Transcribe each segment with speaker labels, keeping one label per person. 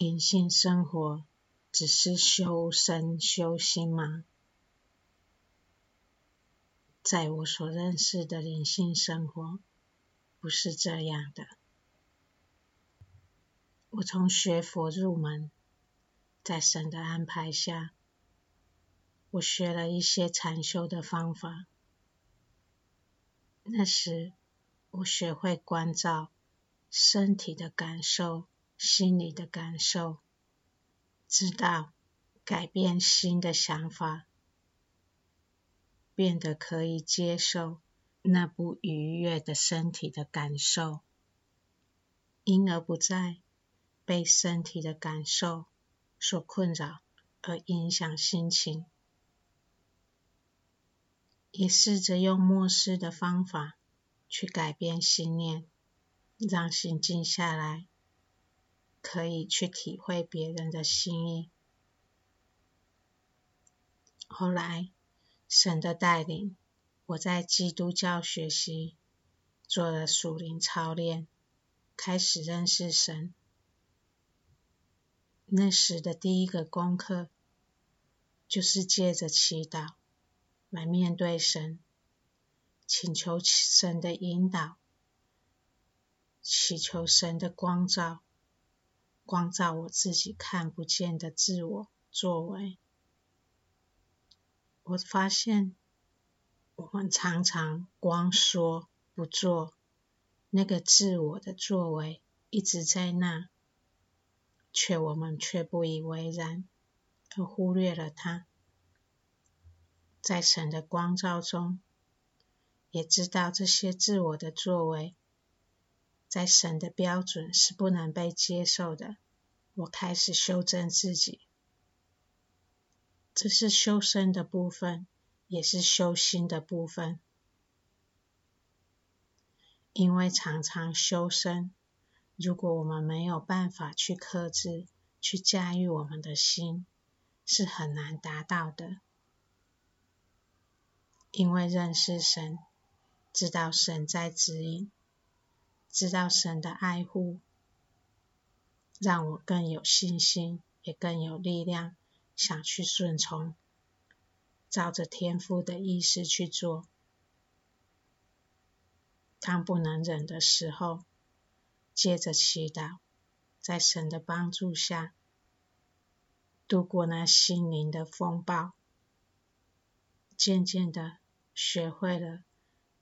Speaker 1: 灵性生活只是修身修心吗？在我所认识的灵性生活，不是这样的。我从学佛入门，在神的安排下，我学了一些禅修的方法。那时，我学会关照身体的感受。心里的感受，知道改变新的想法，变得可以接受那不愉悦的身体的感受，因而不再被身体的感受所困扰而影响心情，也试着用默思的方法去改变心念，让心静下来。可以去体会别人的心意。后来，神的带领，我在基督教学习，做了属灵操练，开始认识神。那时的第一个功课，就是借着祈祷来面对神，请求神的引导，祈求神的光照。光照我自己看不见的自我作为，我发现我们常常光说不做，那个自我的作为一直在那，却我们却不以为然，而忽略了它。在神的光照中，也知道这些自我的作为。在神的标准是不能被接受的。我开始修正自己，这是修身的部分，也是修心的部分。因为常常修身，如果我们没有办法去克制、去驾驭我们的心，是很难达到的。因为认识神，知道神在指引。知道神的爱护，让我更有信心，也更有力量，想去顺从，照着天父的意思去做。当不能忍的时候，借着祈祷，在神的帮助下，度过那心灵的风暴，渐渐的学会了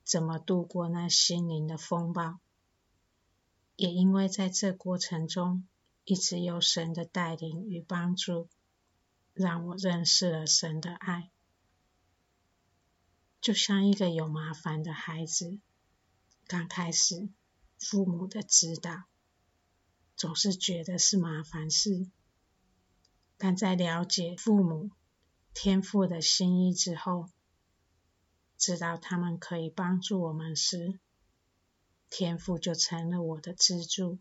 Speaker 1: 怎么度过那心灵的风暴。也因为在这过程中，一直有神的带领与帮助，让我认识了神的爱。就像一个有麻烦的孩子，刚开始父母的指导，总是觉得是麻烦事，但在了解父母天父的心意之后，知道他们可以帮助我们时，天父就成了我的支柱，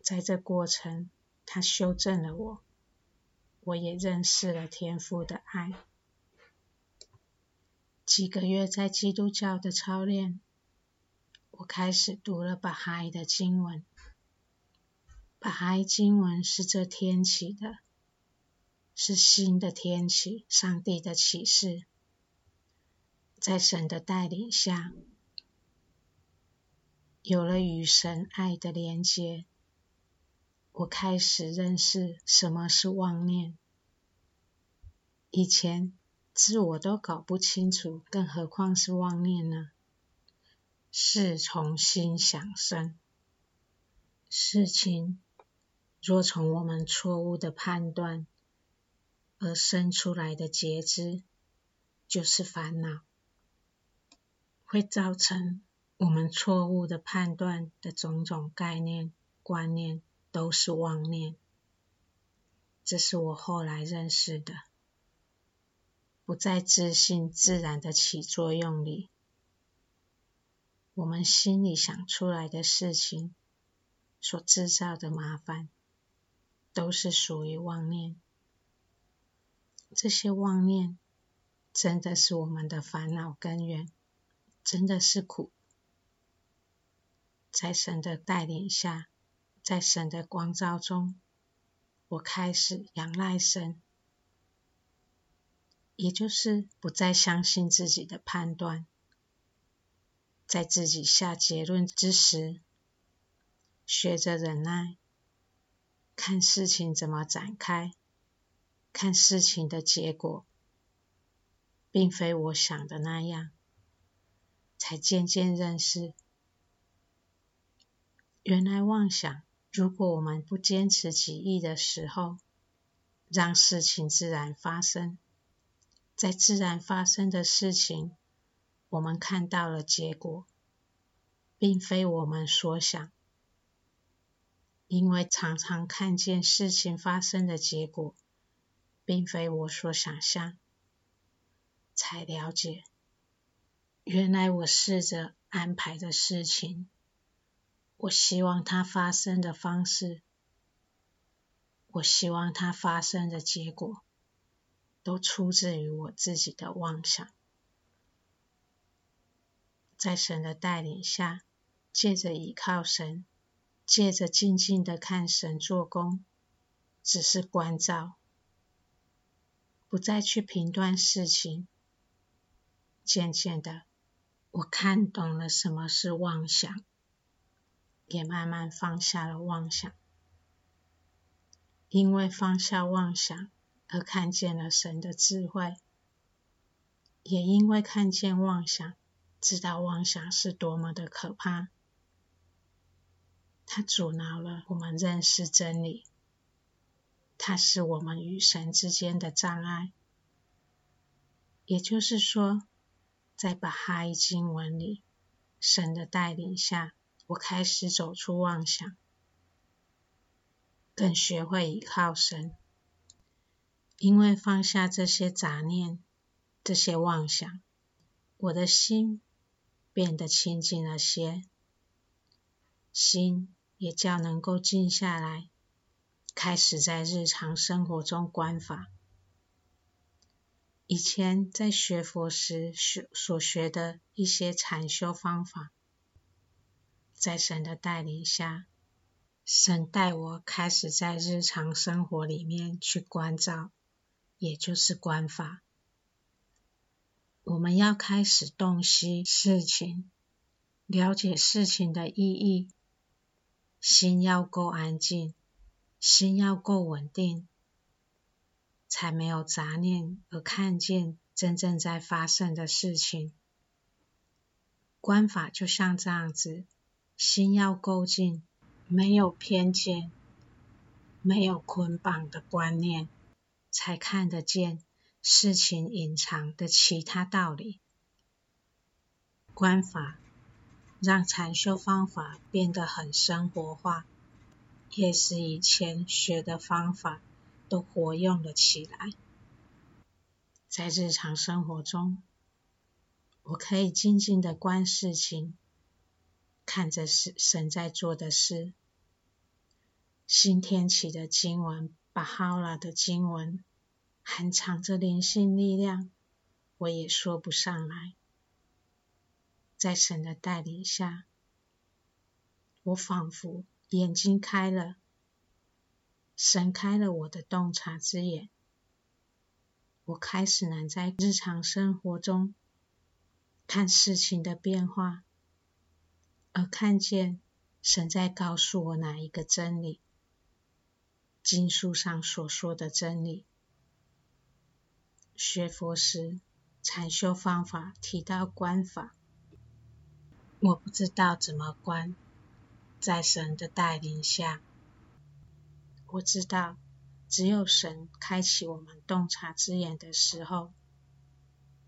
Speaker 1: 在这过程，他修正了我，我也认识了天父的爱。几个月在基督教的操练，我开始读了巴哈伊的经文。巴哈伊经文是这天起的，是新的天起，上帝的启示，在神的带领下。有了与神爱的连结，我开始认识什么是妄念。以前自我都搞不清楚，更何况是妄念呢？事从心想生，事情若从我们错误的判断而生出来的结知，就是烦恼，会造成。我们错误的判断的种种概念、观念，都是妄念。这是我后来认识的，不在自信自然的起作用里。我们心里想出来的事情，所制造的麻烦，都是属于妄念。这些妄念，真的是我们的烦恼根源，真的是苦。在神的带领下，在神的光照中，我开始仰赖神，也就是不再相信自己的判断，在自己下结论之时，学着忍耐，看事情怎么展开，看事情的结果，并非我想的那样，才渐渐认识，原来妄想。如果我们不坚持己意的时候，让事情自然发生，在自然发生的事情，我们看到了结果，并非我们所想。因为常常看见事情发生的结果，并非我所想象，才了解，原来我试着安排的事情。我希望它发生的方式，我希望它发生的结果，都出自于我自己的妄想。在神的带领下，借着倚靠神，借着静静的看神做工，只是关照，不再去评断事情。渐渐的，我看懂了什么是妄想。也慢慢放下了妄想，因为放下妄想而看见了神的智慧，也因为看见妄想，知道妄想是多么的可怕，它阻挠了我们认识真理，它是我们与神之间的障碍。也就是说，在巴哈伊经文里，神的带领下。我开始走出妄想，更学会倚靠神，因为放下这些杂念、这些妄想，我的心变得清净了些，心也较能够静下来，开始在日常生活中观法。以前在学佛时学所学的一些禅修方法。在神的带领下，神带我开始在日常生活里面去关照，也就是观法。我们要开始洞悉事情，了解事情的意义，心要够安静，心要够稳定，才没有杂念而看见真正在发生的事情。观法就像这样子。心要够静，没有偏见，没有捆绑的观念，才看得见事情隐藏的其他道理。观法让禅修方法变得很生活化，也使以前学的方法都活用了起来。在日常生活中，我可以静静的观事情。看着是神在做的事，新天启的经文，巴哈拉的经文，含藏着灵性力量，我也说不上来。在神的带领下，我仿佛眼睛开了，神开了我的洞察之眼，我开始能在日常生活中看事情的变化。而看见神在告诉我哪一个真理，经书上所说的真理。学佛时，禅修方法提到观法，我不知道怎么观，在神的带领下，我知道只有神开启我们洞察之眼的时候，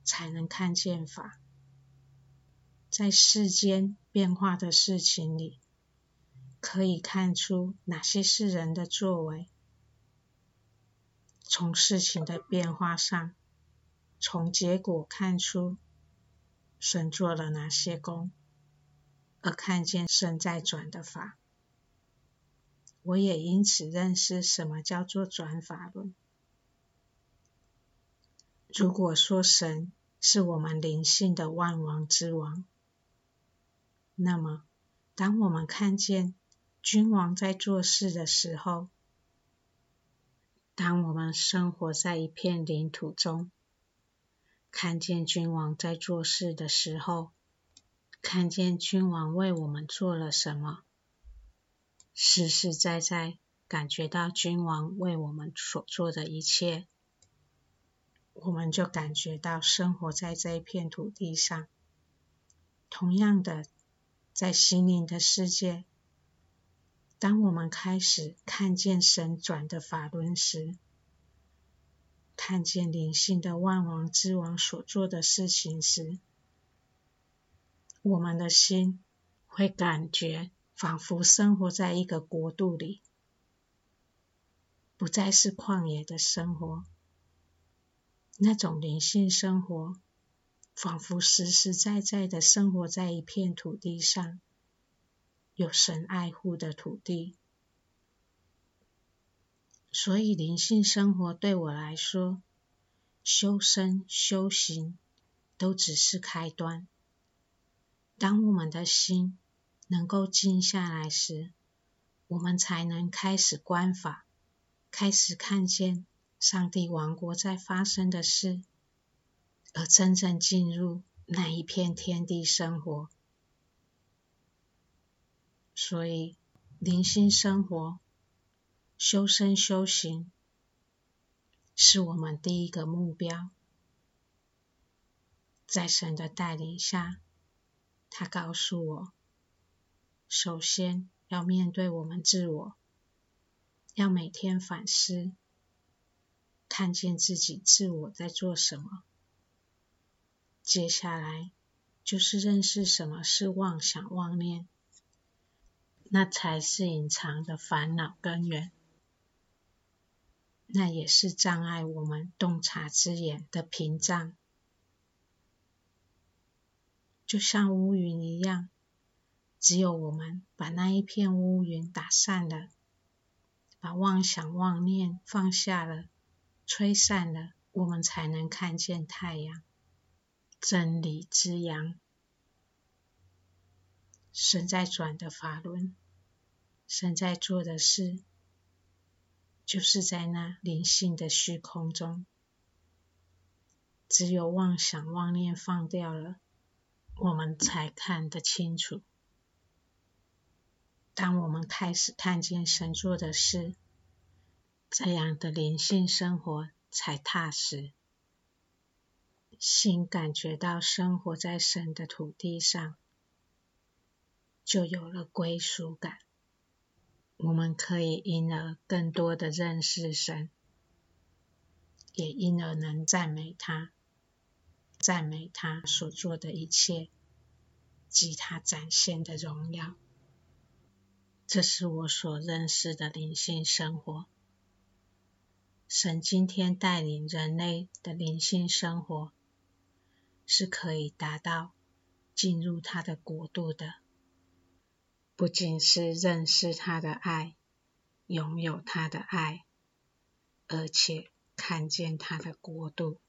Speaker 1: 才能看见法。在世间变化的事情里，可以看出哪些是人的作为。从事情的变化上，从结果看出神做了哪些功，而看见神在转的法。我也因此认识什么叫做转法轮。如果说神是我们灵性的万王之王，那么，当我们看见君王在做事的时候，当我们生活在一片领土中，看见君王在做事的时候，看见君王为我们做了什么，实实在在感觉到君王为我们所做的一切，我们就感觉到生活在这一片土地上。同样的，在心灵的世界。当我们开始看见神转的法轮时，看见灵性的万王之王所做的事情时，我们的心会感觉仿佛生活在一个国度里，不再是旷野的生活。那种灵性生活，仿佛实实在在的生活在一片土地上。有神爱护的土地，所以灵性生活对我来说，修身修行都只是开端。当我们的心能够静下来时，我们才能开始观法，开始看见上帝王国在发生的事，而真正进入那一片天地生活。所以，灵性生活、修身修行，是我们第一个目标。在神的带领下，他告诉我，首先要面对我们自我，要每天反思，看见自己自我在做什么。接下来就是认识什么是妄想妄念。那才是隐藏的烦恼根源，那也是障碍我们洞察之眼的屏障。就像乌云一样，只有我们把那一片乌云打散了，把妄想妄念放下了，吹散了，我们才能看见太阳，真理之阳。神在转的法轮，神在做的事，就是在那灵性的虚空中，只有妄想妄念放掉了，我们才看得清楚。当我们开始看见神做的事，这样的灵性生活才踏实，心感觉到生活在神的土地上。就有了归属感，我们可以因而更多的认识神，也因而能赞美他，赞美他所做的一切及他展现的荣耀。这是我所认识的灵性生活。神今天带领人类的灵性生活，是可以达到进入他的国度的。不仅是认识他的爱，拥有他的爱，而且看见他的国度。